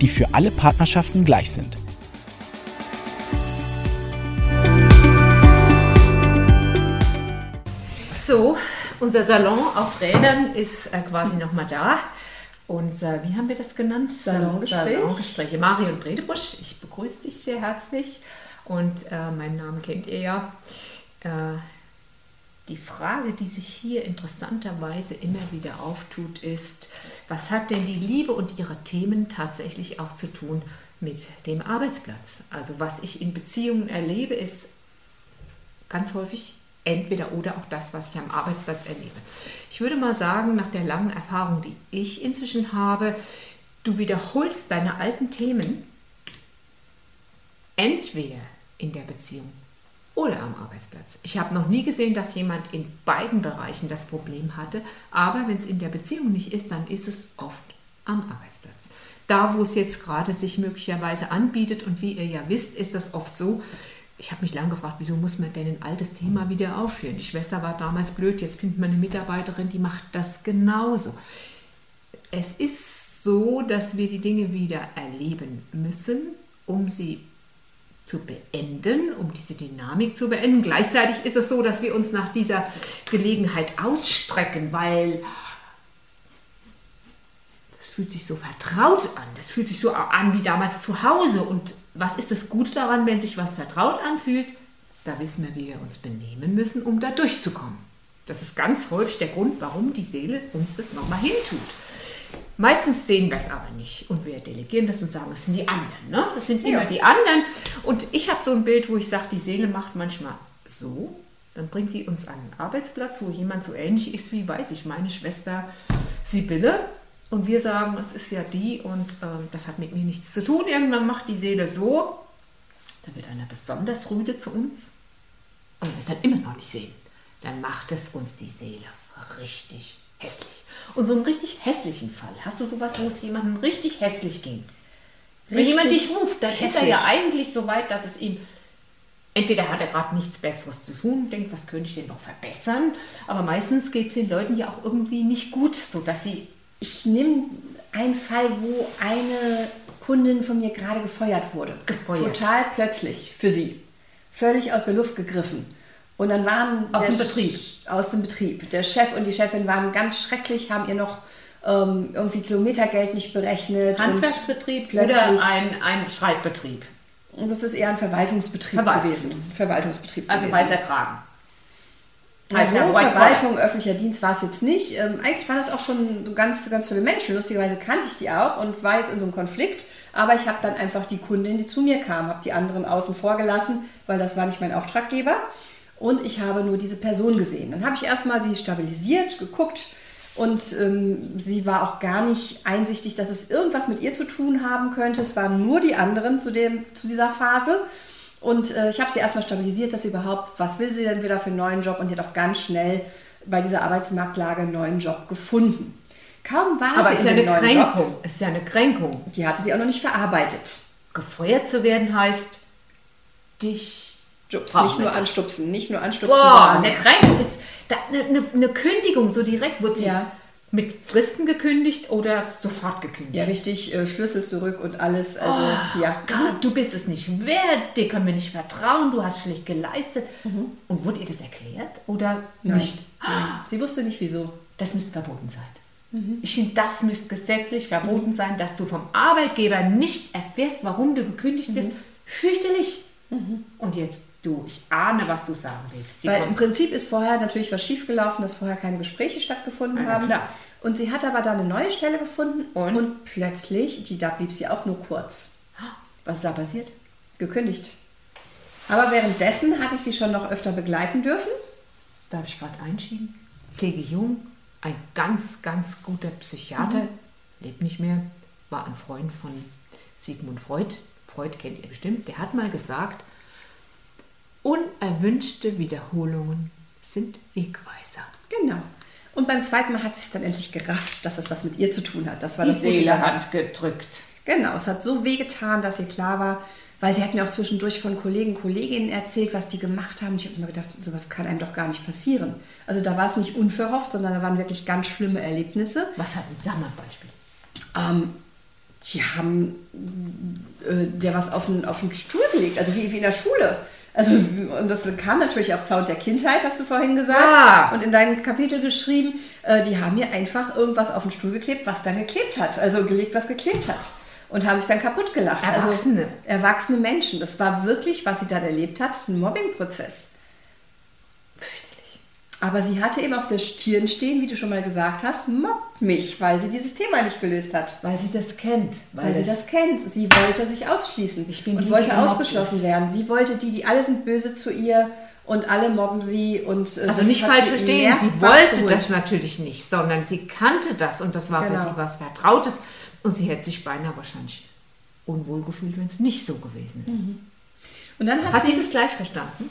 die für alle Partnerschaften gleich sind. So, unser Salon auf Rädern ist äh, quasi nochmal da. Unser, wie haben wir das genannt? Salongespräch. Salongespräche. Marion Bredebusch, ich begrüße dich sehr herzlich und äh, meinen Namen kennt ihr ja. Äh, die Frage, die sich hier interessanterweise immer wieder auftut, ist, was hat denn die Liebe und ihre Themen tatsächlich auch zu tun mit dem Arbeitsplatz? Also was ich in Beziehungen erlebe, ist ganz häufig entweder oder auch das, was ich am Arbeitsplatz erlebe. Ich würde mal sagen, nach der langen Erfahrung, die ich inzwischen habe, du wiederholst deine alten Themen entweder in der Beziehung oder am Arbeitsplatz. Ich habe noch nie gesehen, dass jemand in beiden Bereichen das Problem hatte, aber wenn es in der Beziehung nicht ist, dann ist es oft am Arbeitsplatz. Da, wo es jetzt gerade sich möglicherweise anbietet und wie ihr ja wisst, ist das oft so, ich habe mich lange gefragt, wieso muss man denn ein altes Thema wieder aufführen? Die Schwester war damals blöd, jetzt findet man eine Mitarbeiterin, die macht das genauso. Es ist so, dass wir die Dinge wieder erleben müssen, um sie zu beenden, um diese Dynamik zu beenden. Gleichzeitig ist es so, dass wir uns nach dieser Gelegenheit ausstrecken, weil das fühlt sich so vertraut an. Das fühlt sich so an wie damals zu Hause. Und was ist das Gute daran, wenn sich was vertraut anfühlt? Da wissen wir, wie wir uns benehmen müssen, um da durchzukommen. Das ist ganz häufig der Grund, warum die Seele uns das nochmal hintut. Meistens sehen wir es aber nicht und wir delegieren das und sagen, es sind die anderen. Ne? Das sind immer ja. die anderen. Und ich habe so ein Bild, wo ich sage, die Seele macht manchmal so, dann bringt sie uns an einen Arbeitsplatz, wo jemand so ähnlich ist wie, weiß ich, meine Schwester Sibylle. Und wir sagen, es ist ja die und äh, das hat mit mir nichts zu tun. Irgendwann macht die Seele so, dann wird einer besonders rüde zu uns und wir es dann immer noch nicht sehen. Dann macht es uns die Seele richtig hässlich. Und so einen richtig hässlichen Fall. Hast du sowas, wo es jemandem richtig hässlich ging? Wenn jemand dich ruft, dann hässlich. ist er ja eigentlich so weit, dass es ihm entweder hat er gerade nichts Besseres zu tun, denkt, was könnte ich denn noch verbessern, aber meistens geht es den Leuten ja auch irgendwie nicht gut, sodass sie. Ich nehme einen Fall, wo eine Kundin von mir gerade gefeuert wurde. Gefeuert. Total plötzlich für sie. Völlig aus der Luft gegriffen. Und dann waren aus dem Betrieb. Aus dem Betrieb. Der Chef und die Chefin waren ganz schrecklich, haben ihr noch ähm, irgendwie Kilometergeld nicht berechnet. Handwerksbetrieb oder ein, ein Schreibbetrieb? Und das ist eher ein Verwaltungsbetrieb gewesen. Verwaltungsbetrieb also gewesen. weißer Kragen. Heißt ja, Verwaltung, öffentlicher Dienst war es jetzt nicht. Ähm, eigentlich waren das auch schon ganz, ganz viele Menschen. Lustigerweise kannte ich die auch und war jetzt in so einem Konflikt. Aber ich habe dann einfach die Kundin, die zu mir kam, habe die anderen außen vor gelassen, weil das war nicht mein Auftraggeber und ich habe nur diese Person gesehen. Dann habe ich erstmal sie stabilisiert, geguckt und ähm, sie war auch gar nicht einsichtig, dass es irgendwas mit ihr zu tun haben könnte. Es waren nur die anderen zu, dem, zu dieser Phase. Und äh, ich habe sie erstmal stabilisiert, dass sie überhaupt, was will sie denn wieder für einen neuen Job? Und die hat auch ganz schnell bei dieser Arbeitsmarktlage einen neuen Job gefunden. Kaum war Aber sie ist ja eine Kränkung. Job, ist ja eine Kränkung. Die hatte sie auch noch nicht verarbeitet. Gefeuert zu werden heißt, dich Jobs, nicht nur anstupsen, nicht nur anstupsen. Boah, eine Kränkung ist eine, eine, eine, Kündigung, so direkt wird sie ja. mit Fristen gekündigt oder sofort gekündigt. Ja, richtig, äh, Schlüssel zurück und alles. Also, oh, ja. Gott, du bist es nicht wert, dir können wir nicht vertrauen, du hast schlecht geleistet. Mhm. Und wurde ihr das erklärt oder Nein. nicht? Nein. Sie wusste nicht wieso. Das müsste verboten sein. Mhm. Ich finde, das müsste gesetzlich verboten mhm. sein, dass du vom Arbeitgeber nicht erfährst, warum du gekündigt bist. Mhm. Fürchterlich. Mhm. Und jetzt du, ich ahne, was du sagen willst. Sie Weil im Prinzip ist vorher natürlich was schiefgelaufen, dass vorher keine Gespräche stattgefunden ja, haben. Klar. Und sie hat aber dann eine neue Stelle gefunden und? und plötzlich, die, da blieb sie auch nur kurz. Was ist da passiert? Gekündigt. Aber währenddessen hatte ich sie schon noch öfter begleiten dürfen. Darf ich gerade einschieben? C.G. Jung, ein ganz, ganz guter Psychiater, mhm. lebt nicht mehr, war ein Freund von Sigmund Freud, Freud kennt ihr bestimmt, der hat mal gesagt, unerwünschte Wiederholungen sind Wegweiser. Genau. Und beim zweiten Mal hat sie es dann endlich gerafft, dass es was mit ihr zu tun hat. Das war Die das Seele hat gedrückt. Genau, es hat so wehgetan, dass ihr klar war, weil sie hat mir auch zwischendurch von Kollegen, Kolleginnen erzählt, was die gemacht haben. Ich habe immer gedacht, sowas kann einem doch gar nicht passieren. Also da war es nicht unverhofft, sondern da waren wirklich ganz schlimme Erlebnisse. Was hat sag mal ein Beispiel? Ähm, die haben äh, der was auf den, auf den Stuhl gelegt, also wie, wie in der Schule. Also, und das kam natürlich auch Sound der Kindheit, hast du vorhin gesagt. Ah. Und in deinem Kapitel geschrieben, äh, die haben mir einfach irgendwas auf den Stuhl geklebt, was dann geklebt hat. Also gelegt, was geklebt hat. Und haben sich dann kaputt gelacht. Erwachsene. Also, erwachsene Menschen. Das war wirklich, was sie dann erlebt hat, ein Mobbingprozess. Aber sie hatte eben auf der Stirn stehen, wie du schon mal gesagt hast, mobbt mich, weil sie dieses Thema nicht gelöst hat. Weil sie das kennt. Weil sie das kennt. Sie wollte sich ausschließen Ich bin und die, wollte die ausgeschlossen werden. Sie wollte die, die alle sind böse zu ihr und alle mobben sie und äh, Also nicht falsch sie verstehen, sie wollte geholt. das natürlich nicht, sondern sie kannte das und das war Genau. für sie was Vertrautes und sie hätte sich beinahe wahrscheinlich unwohl gefühlt, wenn es nicht so gewesen wäre. Und dann hat, Hat sie, sie das gleich verstanden?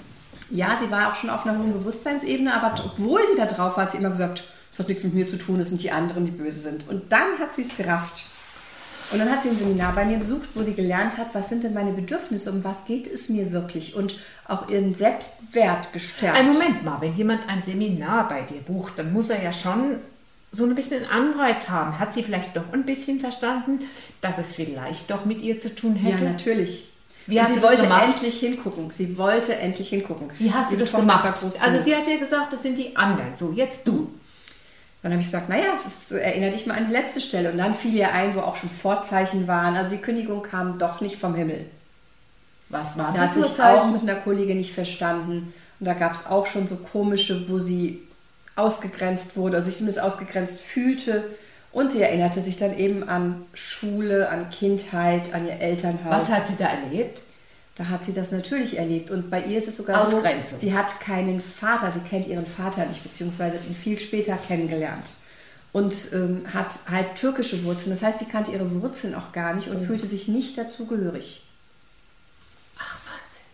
Ja, sie war auch schon auf einer hohen Bewusstseinsebene, aber obwohl sie da drauf war, hat sie immer gesagt, es hat nichts mit mir zu tun, es sind die anderen, die böse sind. Und dann hat sie es gerafft. Und dann hat sie ein Seminar bei mir besucht, wo sie gelernt hat, was sind denn meine Bedürfnisse, um was geht es mir wirklich und auch ihren Selbstwert gestärkt. Ein Moment mal, wenn jemand ein Seminar bei dir bucht, dann muss er ja schon so ein bisschen Anreiz haben. Hat sie vielleicht doch ein bisschen verstanden, dass es vielleicht doch mit ihr zu tun Ja, hätte? natürlich. Wie und sie du das wollte gemacht? endlich hingucken. Sie wollte endlich hingucken. Wie hast du Die das gemacht? Also sie hat dir gesagt, das sind die anderen. So, jetzt du. Dann habe ich gesagt, naja, es dich mal an die letzte Stelle. Und dann fiel ihr ein, wo auch schon Vorzeichen waren. Also die Kündigung kam doch nicht vom Himmel. Was war Da hat das sich auch mit einer Kollegin nicht verstanden. Und da gab es auch schon so komische, wo sie ausgegrenzt wurde, also sich zumindest ausgegrenzt fühlte. Und sie erinnerte sich dann eben an Schule, an Kindheit, an ihr Elternhaus. Was hat sie da erlebt? Da hat sie das natürlich erlebt. Und bei ihr ist es sogar Ausgrenzung. so, sie hat keinen Vater, sie kennt ihren Vater nicht, beziehungsweise hat ihn viel später kennengelernt. Und ähm, hat halt türkische Wurzeln. Das heißt, sie kannte ihre Wurzeln auch gar nicht und fühlte sich nicht dazugehörig.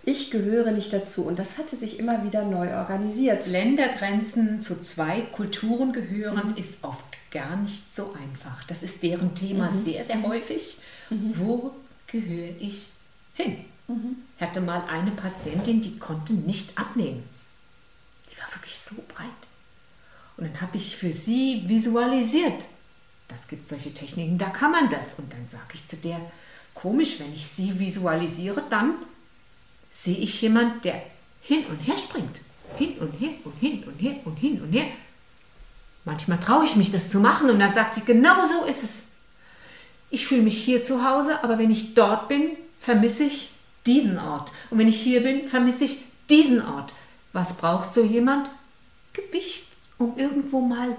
Ich gehöre nicht dazu. Und das hat sie sich immer wieder neu organisiert. Ländergrenzen zu zwei Kulturen gehören, ist oft gar nicht so einfach. Das ist deren Thema sehr, sehr häufig. Wo gehöre ich hin? Ich hatte mal eine Patientin, die konnte nicht abnehmen. Die war wirklich so breit. Und dann habe ich für sie visualisiert. Das gibt solche Techniken, da kann man das. Und dann sage ich zu der, komisch, wenn ich sie visualisiere, dann sehe ich jemand, der hin und her springt. Hin und her und hin und her und hin und her. Manchmal traue ich mich, das zu machen und dann sagt sie, genau so ist es. Ich fühle mich hier zu Hause, aber wenn ich dort bin, vermisse ich diesen Ort. Und wenn ich hier bin, vermisse ich diesen Ort. Was braucht so jemand? Gewicht, um irgendwo mal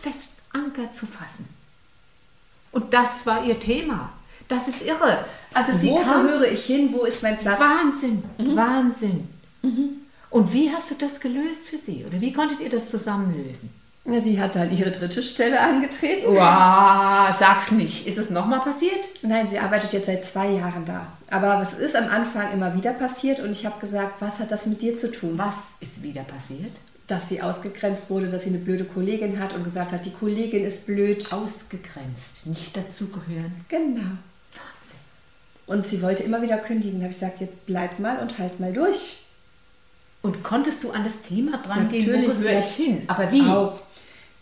fest Anker zu fassen. Und das war ihr Thema. Das ist irre. Also sie Wo kam gehöre ich hin? Wo ist mein Platz? Wahnsinn, Wahnsinn. Und wie hast du das gelöst für sie? Oder wie konntet ihr das zusammen lösen? Ja, Sie hat dann ihre dritte Stelle angetreten. Wow, sag's nicht. Ist es nochmal passiert? Nein, sie arbeitet jetzt seit zwei Jahren da. Aber was ist am Anfang immer wieder passiert? Und ich habe gesagt, was hat das mit dir zu tun? Was ist wieder passiert? Dass sie ausgegrenzt wurde, dass sie eine blöde Kollegin hat und gesagt hat, die Kollegin ist blöd. Ausgegrenzt, nicht dazugehören. Genau. Und sie wollte immer wieder kündigen. Da habe ich gesagt, jetzt bleib mal und halt mal durch. Und konntest du an das Thema dran gehen, Natürlich, gehöre sie ich hin? Aber wie? Auch.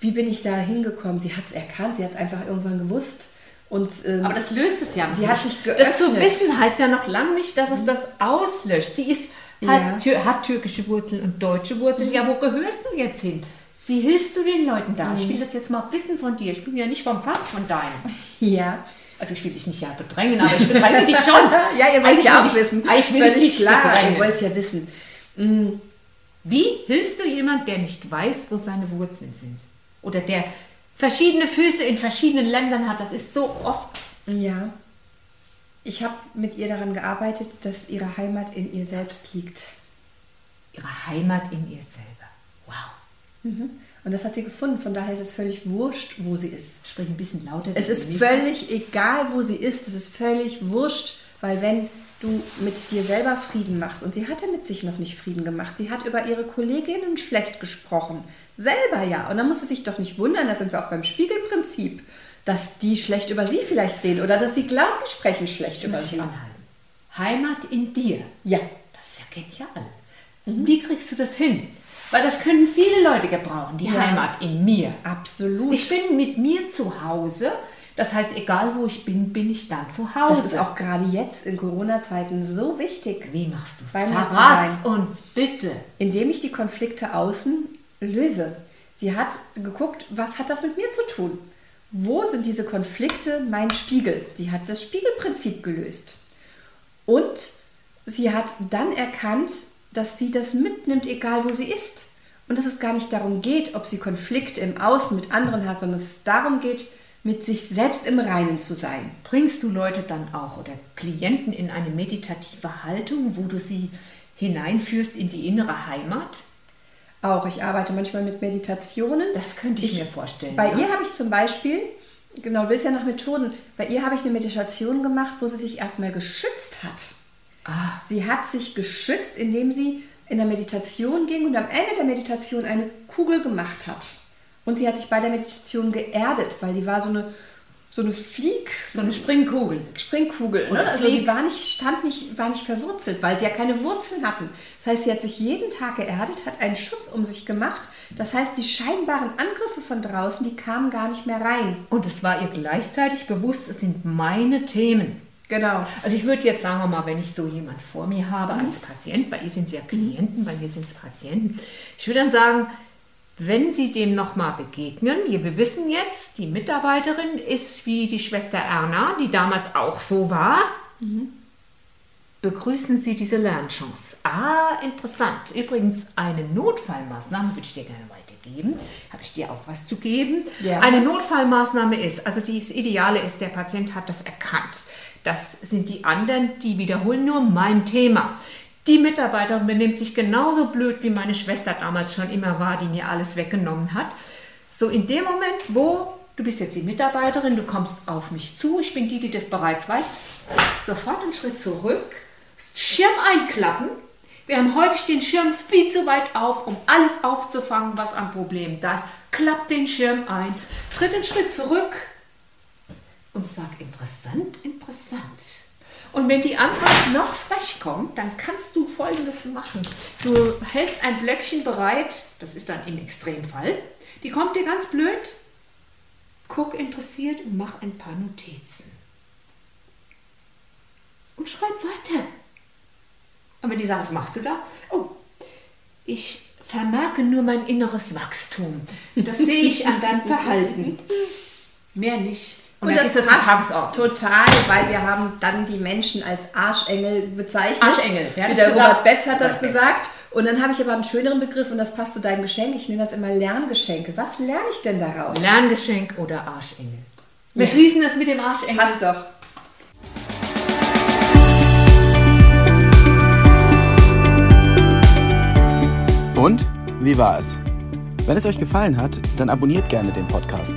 Wie bin ich da hingekommen? Sie hat es erkannt, sie hat es einfach irgendwann gewusst. Und, ähm, Aber das löst es ja Sie nicht. hat sich Das zu geöffnet. wissen heißt ja noch lange nicht, dass es das auslöscht. Sie ist, hat, Ja. hat türkische Wurzeln und deutsche Wurzeln. Ja, wo gehörst du jetzt hin? Wie hilfst du den Leuten da? Ich will das jetzt mal wissen von dir. Ich bin ja nicht vom Fach von deinem. ja. Also ich will dich nicht ja bedrängen, aber ich bedränge dich schon. ja, ihr wollt ja auch ich- wissen. Eigentlich will ich Völlig nicht klar, bedrängen. ihr wollt ja wissen. Mm, Wie hilfst du jemand, der nicht weiß, wo seine Wurzeln sind? Oder der verschiedene Füße in verschiedenen Ländern hat? Das ist so oft. Ja. Ich habe mit ihr daran gearbeitet, dass ihre Heimat in ihr selbst liegt. Ihre Heimat in ihr selber. Wow. Und das hat sie gefunden. Von daher ist es völlig wurscht, wo sie ist. Sprich ein bisschen lauter. Es ist völlig egal, wo sie ist. Es ist völlig wurscht, weil wenn du mit dir selber Frieden machst, und sie hatte mit sich noch nicht Frieden gemacht, sie hat über ihre Kolleginnen schlecht gesprochen. Selber ja. Und dann muss sie sich doch nicht wundern, da sind wir auch beim Spiegelprinzip, dass die schlecht über sie vielleicht reden oder dass sie glauben, die sprechen schlecht über sie. Anhalten. Heimat in dir. Ja. Das ist ja genial. Mhm. Wie kriegst du das hin? Weil das können viele Leute gebrauchen, die ja. Heimat in mir. Absolut. Ich bin mit mir zu Hause. Das heißt, egal wo ich bin, bin ich dann zu Hause. Das ist auch gerade jetzt in Corona-Zeiten so wichtig. Wie machst du es? Verrat's uns bitte. Indem ich die Konflikte außen löse. Sie hat geguckt, was hat das mit mir zu tun? Wo sind diese Konflikte mein Spiegel? Sie hat das Spiegelprinzip gelöst. Und sie hat dann erkannt, dass sie das mitnimmt, egal wo sie ist. Und dass es gar nicht darum geht, ob sie Konflikte im Außen mit anderen hat, sondern dass es darum geht, mit sich selbst im Reinen zu sein. Bringst du Leute dann auch oder Klienten in eine meditative Haltung, wo du sie hineinführst in die innere Heimat? Auch. Ich arbeite manchmal mit Meditationen. Das könnte ich, ich mir vorstellen. Bei ja. ihr habe ich zum Beispiel, genau, willst ja nach Methoden, bei ihr habe ich eine Meditation gemacht, wo sie sich erstmal geschützt hat. Ah. Sie hat sich geschützt, indem sie in der Meditation ging und am Ende der Meditation eine Kugel gemacht hat. Und sie hat sich bei der Meditation geerdet, weil die war so eine, so eine Flieg, so eine Springkugel. Springkugel, ne? Also die war nicht, stand nicht, war nicht verwurzelt, weil sie ja keine Wurzeln hatten. Das heißt, sie hat sich jeden Tag geerdet, hat einen Schutz um sich gemacht. Das heißt, die scheinbaren Angriffe von draußen, die kamen gar nicht mehr rein. Und es war ihr gleichzeitig bewusst, es sind meine Themen. Genau. Also ich würde jetzt sagen wir mal, wenn ich so jemand vor mir habe mhm. als Patient, bei ihr sind es ja Klienten, bei mir sind es Patienten, ich würde dann sagen, wenn Sie dem nochmal begegnen, wir wissen jetzt, die Mitarbeiterin ist wie die Schwester Erna, die damals auch so war, mhm. begrüßen Sie diese Lernchance. Ah, interessant. Übrigens, eine Notfallmaßnahme würde ich dir gerne weitergeben. Habe ich dir auch was zu geben? Ja. Eine Notfallmaßnahme ist, also das Ideale ist, der Patient hat das erkannt. Das sind die anderen, die wiederholen nur mein Thema. Die Mitarbeiterin benimmt sich genauso blöd, wie meine Schwester damals schon immer war, die mir alles weggenommen hat. So in dem Moment, wo du bist jetzt die Mitarbeiterin, du kommst auf mich zu, ich bin die, die das bereits weiß, sofort einen Schritt zurück, Schirm einklappen. Wir haben häufig den Schirm viel zu weit auf, um alles aufzufangen, was am Problem da ist. Klapp den Schirm ein, tritt einen Schritt zurück und sag interessant, interessant. Und wenn die andere noch frech kommt, dann kannst du Folgendes machen. Du hältst ein Blöckchen bereit, das ist dann im Extremfall. Die kommt dir ganz blöd, guck interessiert und mach ein paar Notizen. Und schreib weiter. Und wenn die sagt, was machst du da? Oh, ich vermerke nur mein inneres Wachstum. Das sehe ich an deinem Verhalten. Mehr nicht. Und, und das passt total, weil wir haben dann die Menschen als Arschengel bezeichnet. Arschengel, ja, Wie der Robert Betz hat das gesagt. Und dann habe ich aber einen schöneren Begriff und das passt zu deinem Geschenk. Ich nenne das immer Lerngeschenke. Was lerne ich denn daraus? Lerngeschenk oder Arschengel. Wir ja. schließen das mit dem Arschengel. Passt doch. Und wie war es? Wenn es euch gefallen hat, dann abonniert gerne den Podcast.